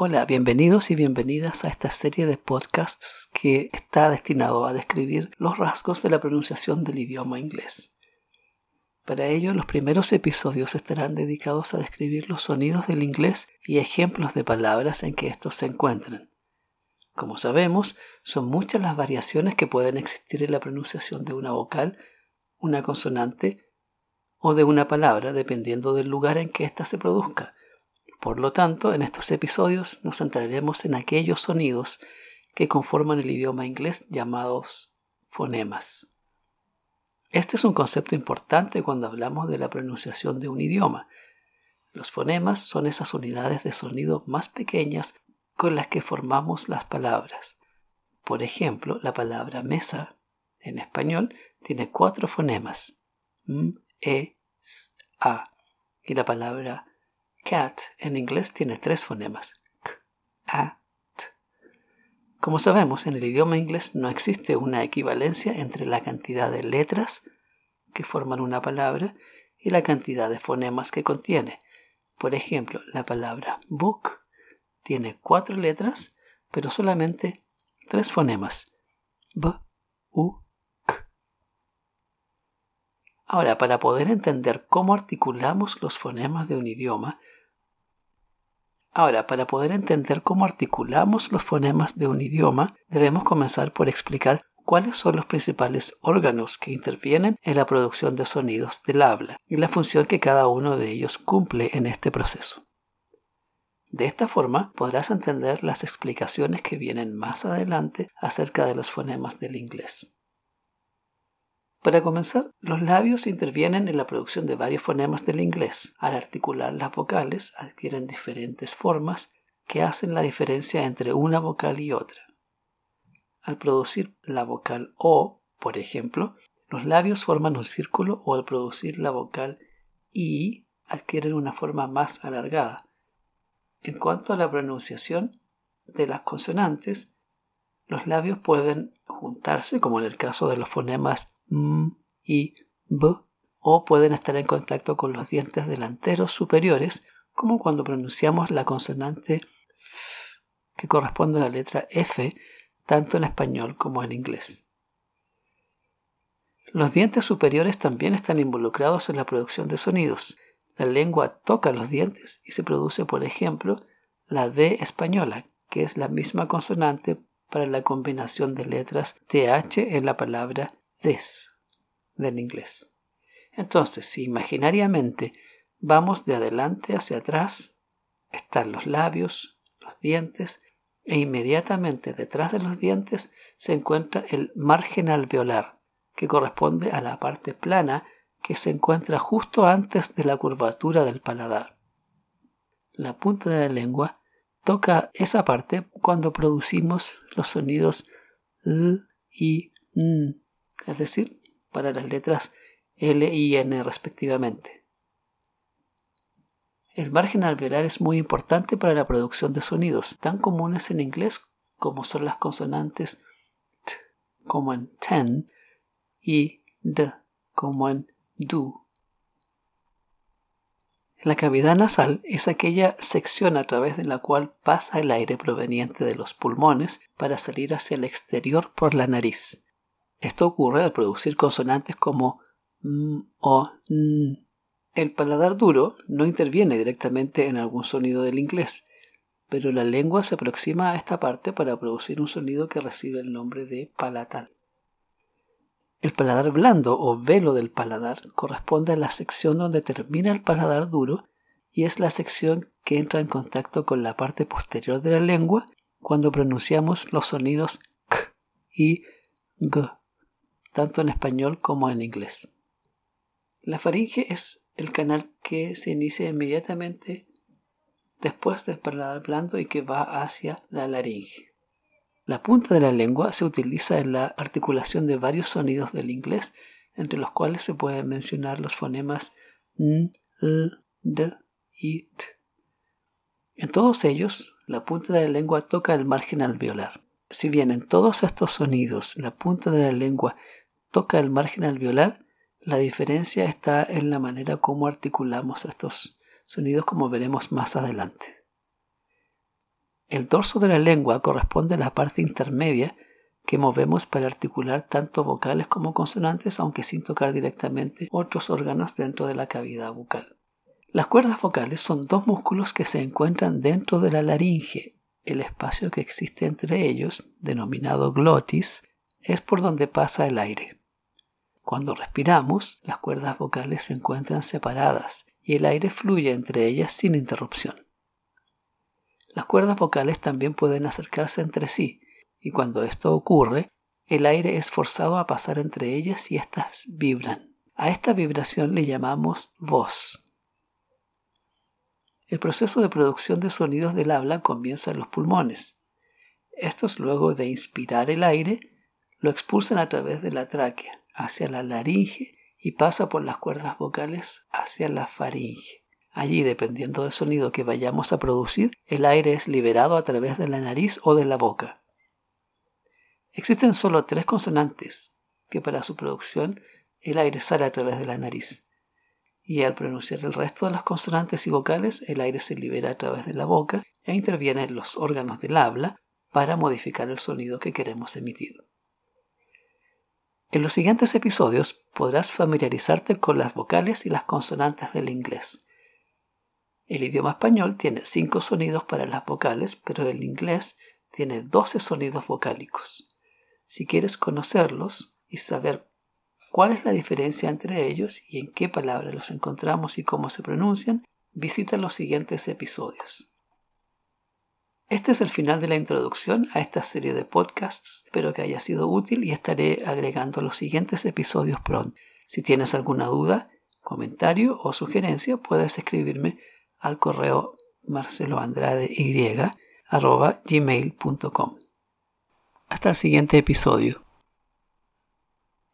Hola, bienvenidos y bienvenidas a esta serie de podcasts que está destinado a describir los rasgos de la pronunciación del idioma inglés. Para ello, los primeros episodios estarán dedicados a describir los sonidos del inglés y ejemplos de palabras en que estos se encuentran. Como sabemos, son muchas las variaciones que pueden existir en la pronunciación de una vocal, una consonante o de una palabra, dependiendo del lugar en que ésta se produzca por lo tanto, en estos episodios nos centraremos en aquellos sonidos que conforman el idioma inglés llamados fonemas. Este es un concepto importante cuando hablamos de la pronunciación de un idioma. Los fonemas son esas unidades de sonido más pequeñas con las que formamos las palabras. Por ejemplo, la palabra mesa en español tiene cuatro fonemas, m, e, s, a, y la palabra Cat en inglés tiene tres fonemas. K, A, T. Como sabemos, en el idioma inglés no existe una equivalencia entre la cantidad de letras que forman una palabra y la cantidad de fonemas que contiene. Por ejemplo, la palabra book tiene cuatro letras, pero solamente tres fonemas. B, U, K. Ahora, para poder entender cómo articulamos los fonemas de un idioma, Ahora, para poder entender cómo articulamos los fonemas de un idioma, debemos comenzar por explicar cuáles son los principales órganos que intervienen en la producción de sonidos del habla y la función que cada uno de ellos cumple en este proceso. De esta forma podrás entender las explicaciones que vienen más adelante acerca de los fonemas del inglés. Para comenzar, los labios intervienen en la producción de varios fonemas del inglés. Al articular las vocales adquieren diferentes formas que hacen la diferencia entre una vocal y otra. Al producir la vocal O, por ejemplo, los labios forman un círculo o al producir la vocal I adquieren una forma más alargada. En cuanto a la pronunciación de las consonantes, los labios pueden juntarse, como en el caso de los fonemas m y b, o pueden estar en contacto con los dientes delanteros superiores, como cuando pronunciamos la consonante f, que corresponde a la letra F, tanto en español como en inglés. Los dientes superiores también están involucrados en la producción de sonidos. La lengua toca los dientes y se produce, por ejemplo, la D española, que es la misma consonante para la combinación de letras TH en la palabra this del inglés. Entonces, si imaginariamente vamos de adelante hacia atrás, están los labios, los dientes, e inmediatamente detrás de los dientes se encuentra el margen alveolar, que corresponde a la parte plana que se encuentra justo antes de la curvatura del paladar. La punta de la lengua toca esa parte cuando producimos los sonidos l y n es decir, para las letras L y N respectivamente. El margen alveolar es muy importante para la producción de sonidos, tan comunes en inglés como son las consonantes T, como en ten, y D, como en do. La cavidad nasal es aquella sección a través de la cual pasa el aire proveniente de los pulmones para salir hacia el exterior por la nariz. Esto ocurre al producir consonantes como m o n. El paladar duro no interviene directamente en algún sonido del inglés, pero la lengua se aproxima a esta parte para producir un sonido que recibe el nombre de palatal. El paladar blando o velo del paladar corresponde a la sección donde termina el paladar duro y es la sección que entra en contacto con la parte posterior de la lengua cuando pronunciamos los sonidos k y g tanto en español como en inglés. La faringe es el canal que se inicia inmediatamente después del paladar blando y que va hacia la laringe. La punta de la lengua se utiliza en la articulación de varios sonidos del inglés, entre los cuales se pueden mencionar los fonemas n, l, d y t. En todos ellos, la punta de la lengua toca el margen alveolar. Si bien en todos estos sonidos la punta de la lengua toca el margen alveolar, la diferencia está en la manera como articulamos estos sonidos como veremos más adelante. El dorso de la lengua corresponde a la parte intermedia que movemos para articular tanto vocales como consonantes, aunque sin tocar directamente otros órganos dentro de la cavidad bucal. Las cuerdas vocales son dos músculos que se encuentran dentro de la laringe. El espacio que existe entre ellos, denominado glotis, es por donde pasa el aire. Cuando respiramos, las cuerdas vocales se encuentran separadas y el aire fluye entre ellas sin interrupción. Las cuerdas vocales también pueden acercarse entre sí, y cuando esto ocurre, el aire es forzado a pasar entre ellas y éstas vibran. A esta vibración le llamamos voz. El proceso de producción de sonidos del habla comienza en los pulmones. Estos, luego de inspirar el aire, lo expulsan a través de la tráquea hacia la laringe y pasa por las cuerdas vocales hacia la faringe. Allí, dependiendo del sonido que vayamos a producir, el aire es liberado a través de la nariz o de la boca. Existen solo tres consonantes que para su producción el aire sale a través de la nariz y al pronunciar el resto de las consonantes y vocales el aire se libera a través de la boca e interviene en los órganos del habla para modificar el sonido que queremos emitir. En los siguientes episodios podrás familiarizarte con las vocales y las consonantes del inglés. El idioma español tiene cinco sonidos para las vocales, pero el inglés tiene 12 sonidos vocálicos. Si quieres conocerlos y saber cuál es la diferencia entre ellos y en qué palabras los encontramos y cómo se pronuncian, visita los siguientes episodios. Este es el final de la introducción a esta serie de podcasts. Espero que haya sido útil y estaré agregando los siguientes episodios pronto. Si tienes alguna duda, comentario o sugerencia, puedes escribirme al correo marceloandradey.gmail.com Hasta el siguiente episodio.